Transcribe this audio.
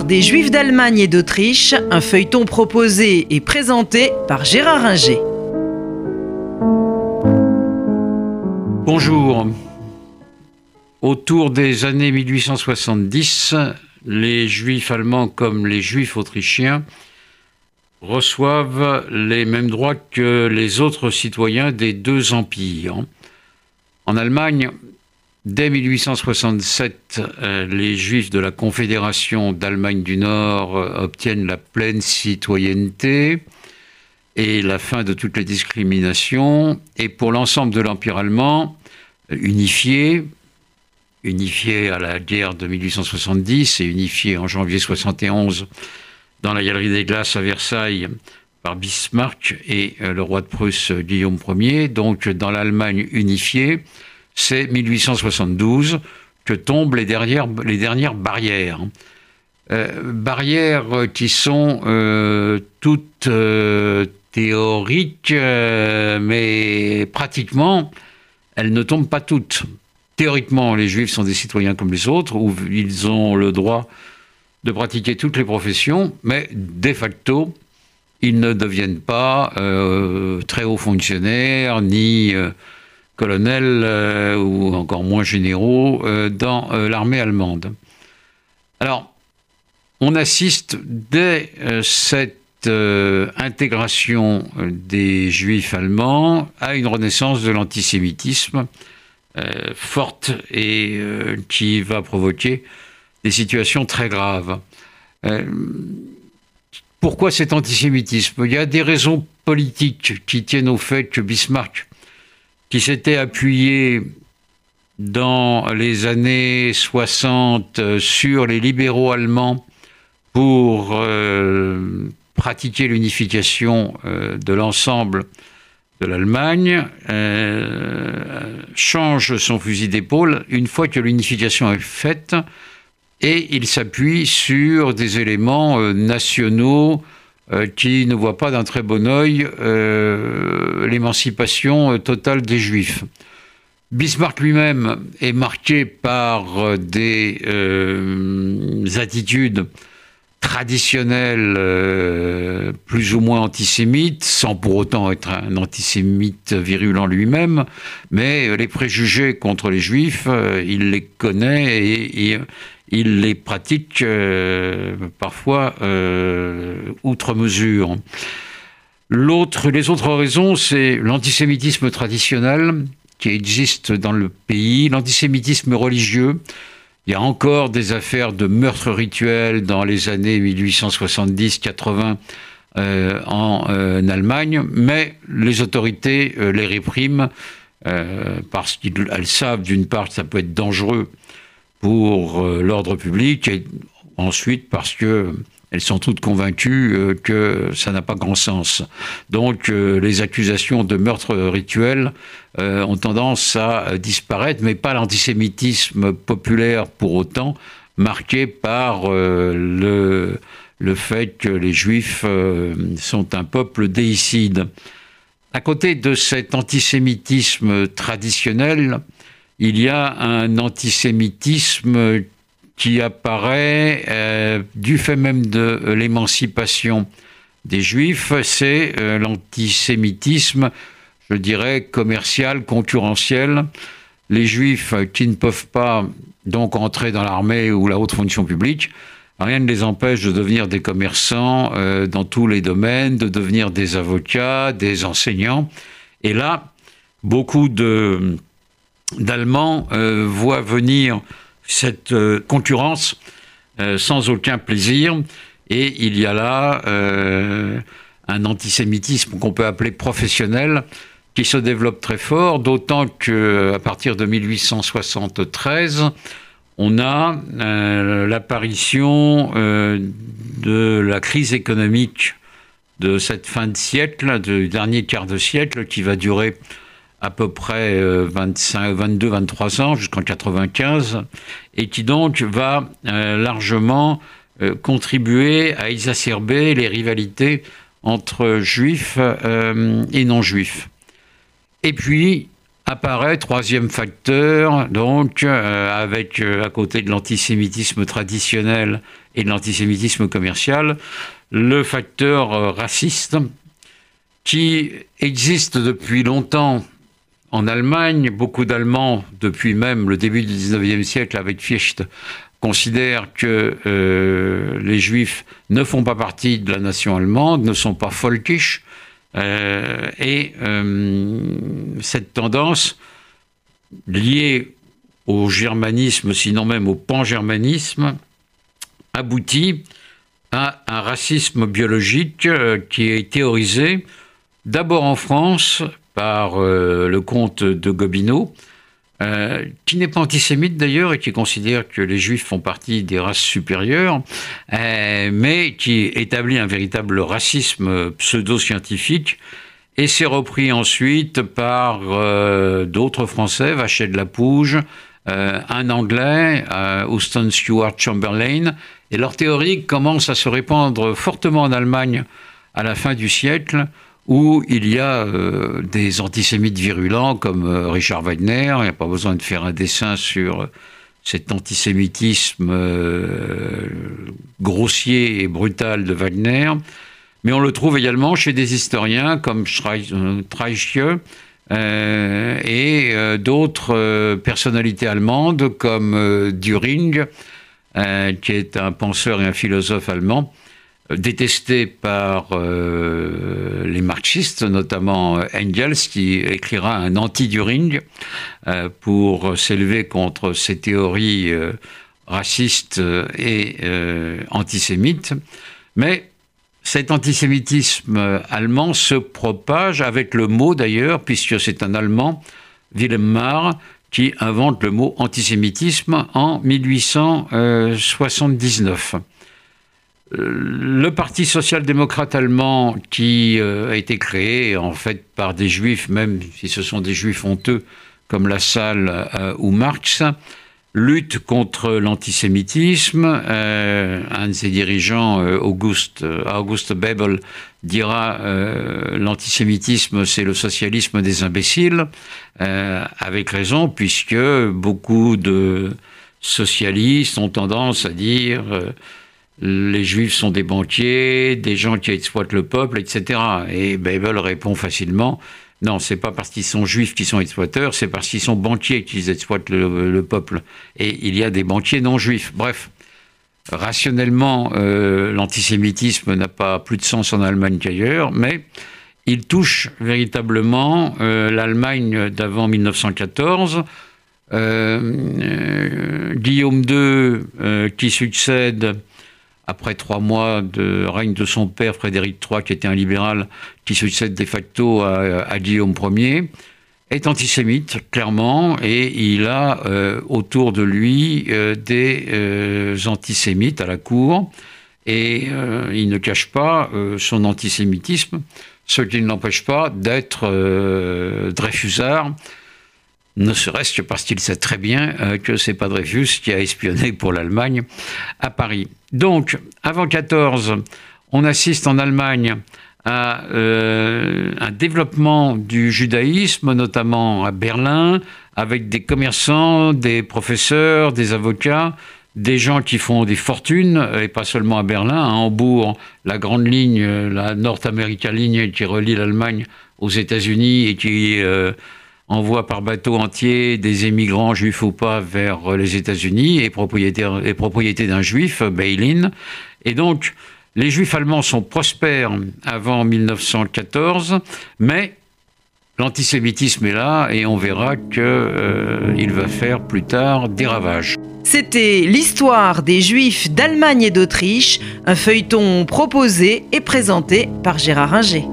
Des Juifs d'Allemagne et d'Autriche, un feuilleton proposé et présenté par Gérard Inger. Bonjour. Autour des années 1870, les Juifs allemands comme les Juifs autrichiens reçoivent les mêmes droits que les autres citoyens des deux empires. En Allemagne, Dès 1867, euh, les Juifs de la Confédération d'Allemagne du Nord euh, obtiennent la pleine citoyenneté et la fin de toutes les discriminations. Et pour l'ensemble de l'Empire allemand, euh, unifié, unifié à la guerre de 1870 et unifié en janvier 71 dans la Galerie des Glaces à Versailles par Bismarck et le roi de Prusse Guillaume Ier, donc dans l'Allemagne unifiée, c'est 1872 que tombent les dernières, barrières. Euh, barrières qui sont euh, toutes euh, théoriques, mais pratiquement, elles ne tombent pas toutes. Théoriquement, les juifs sont des citoyens comme les autres, où ils ont le droit de pratiquer toutes les professions, mais de facto, ils ne deviennent pas très hauts fonctionnaires, ni colonels euh, ou encore moins généraux euh, dans euh, l'armée allemande. Alors, on assiste dès cette intégration des juifs allemands à une renaissance de l'antisémitisme forte et qui va provoquer des situations très graves. pourquoi cet antisémitisme? Il y a des raisons politiques qui tiennent au fait que Bismarck qui s'était appuyé dans les années 60 euh, sur les libéraux allemands pour euh, pratiquer l'unification euh, de l'ensemble de l'Allemagne, change son fusil d'épaule une fois que l'unification est faite et il s'appuie sur des éléments nationaux qui ne voit pas d'un très bon œil euh, l'émancipation euh, totale des Juifs. Bismarck lui-même est marqué par des attitudes traditionnelles plus ou moins antisémites, sans pour autant être un antisémite virulent lui-même, mais les préjugés contre les juifs, il les connaît et, il les pratique euh, parfois euh, outre mesure. L'autre, les autres raisons, c'est l'antisémitisme traditionnel qui existe dans le pays, l'antisémitisme religieux. Il y a encore des affaires de meurtres rituels dans les années 1870-80 euh, en Allemagne, mais les autorités les répriment parce qu'elles savent d'une part que ça peut être dangereux pour euh, l'ordre public et ensuite parce que elles sont toutes convaincues euh, que ça n'a pas grand sens. Donc euh, les accusations de meurtre rituel ont tendance à disparaître, mais pas l'antisémitisme populaire pour autant, marqué par le, le fait que les juifs sont un peuple déicide. À côté de cet antisémitisme traditionnel, il y a un antisémitisme qui apparaît euh, du fait même de l'émancipation des juifs, c'est euh, l'antisémitisme, je dirais, commercial, concurrentiel. Les juifs qui ne peuvent pas donc entrer dans l'armée ou la haute fonction publique, rien ne les empêche de devenir des commerçants euh, dans tous les domaines, de devenir des avocats, des enseignants. Et là, beaucoup de d'Allemands euh, voient venir cette euh, concurrence euh, sans aucun plaisir. Et il y a là un antisémitisme qu'on peut appeler professionnel qui se développe très fort, d'autant qu'à partir de 1873, on a l'apparition de la crise économique de cette fin de siècle, du dernier quart de siècle, qui va durer à peu près 25, 22, 23 ans jusqu'en 95, et qui donc va euh, largement euh, contribuer à exacerber les rivalités entre juifs euh, et non-juifs. Et puis apparaît troisième facteur, donc avec à côté de l'antisémitisme traditionnel et de l'antisémitisme commercial, le facteur euh, raciste qui existe depuis longtemps en Allemagne. Beaucoup d'Allemands, depuis même le début du 19e siècle avec Fichte, considèrent que euh, les Juifs ne font pas partie de la nation allemande, ne sont pas folkisch. Euh, et cette tendance liée au germanisme, sinon même au pan-germanisme, aboutit à un racisme biologique euh, qui est théorisé d'abord en France par euh, le comte de Gobineau, euh, qui n'est pas antisémite d'ailleurs et qui considère que les juifs font partie des races supérieures, mais qui établit un véritable racisme pseudo-scientifique et c'est repris ensuite par d'autres Français, Vachet de la Pouge, euh, un Anglais, euh, Houston Stewart Chamberlain, et leur théorie commence à se répandre fortement en Allemagne à la fin du siècle, où il y a euh, des antisémites virulents comme Richard Wagner, il n'y a pas besoin de faire un dessin sur cet antisémitisme grossier et brutal de Wagner, mais on le trouve également chez des historiens comme Streiche, euh, et euh, d'autres euh, personnalités allemandes comme Düring, qui est un penseur et un philosophe allemand, détesté par les marxistes, notamment Engels, qui écrira un anti-Düring pour s'élever contre ces théories racistes et antisémites. Mais cet antisémitisme allemand se propage avec le mot d'ailleurs, puisque c'est un Allemand, Wilhelm Marr, qui invente le mot antisémitisme en 1879. Le Parti social-démocrate allemand, qui euh, a été créé en fait par des juifs, même si ce sont des juifs honteux comme Lassalle euh, ou Marx, lutte contre l'antisémitisme. Euh, un de ses dirigeants, euh, Auguste, euh, Auguste Bebel, dira l'antisémitisme, c'est le socialisme des imbéciles, avec raison, puisque beaucoup de socialistes ont tendance à dire les juifs sont des banquiers, des gens qui exploitent le peuple, etc. Et Bebel répond facilement non, c'est pas parce qu'ils sont juifs qu'ils sont exploiteurs, c'est parce qu'ils sont banquiers qu'ils exploitent le, peuple. Et il y a des banquiers non juifs. Bref, rationnellement, euh, l'antisémitisme n'a pas plus de sens en Allemagne qu'ailleurs, mais il touche véritablement euh, l'Allemagne d'avant 1914. Euh, Guillaume II, qui succède après trois mois de règne de son père Frédéric III, qui était un libéral, qui succède de facto à, Guillaume Ier, est antisémite, clairement, et il a euh, autour de lui euh, des euh, antisémites à la cour, et il ne cache pas son antisémitisme, ce qui ne l'empêche pas d'être Dreyfusard, ne serait-ce que parce qu'il sait très bien euh, que c'est pas Dreyfus qui a espionné pour l'Allemagne à Paris. Donc, avant 14, on assiste en Allemagne à euh, un développement du judaïsme, notamment à Berlin, avec des commerçants, des professeurs, des avocats, des gens qui font des fortunes, et pas seulement à Berlin, à Hambourg, la grande ligne, la North America ligne qui relie l'Allemagne aux États-Unis et qui euh, envoie par bateau entier des émigrants juifs ou pas vers les États-Unis et propriété, d'un juif, Beilin. Et donc, les juifs allemands sont prospères avant 1914, mais l'antisémitisme est là et on verra qu'il euh, va faire plus tard des ravages. C'était l'histoire des juifs d'Allemagne et d'Autriche, un feuilleton proposé et présenté par Gérard Inger.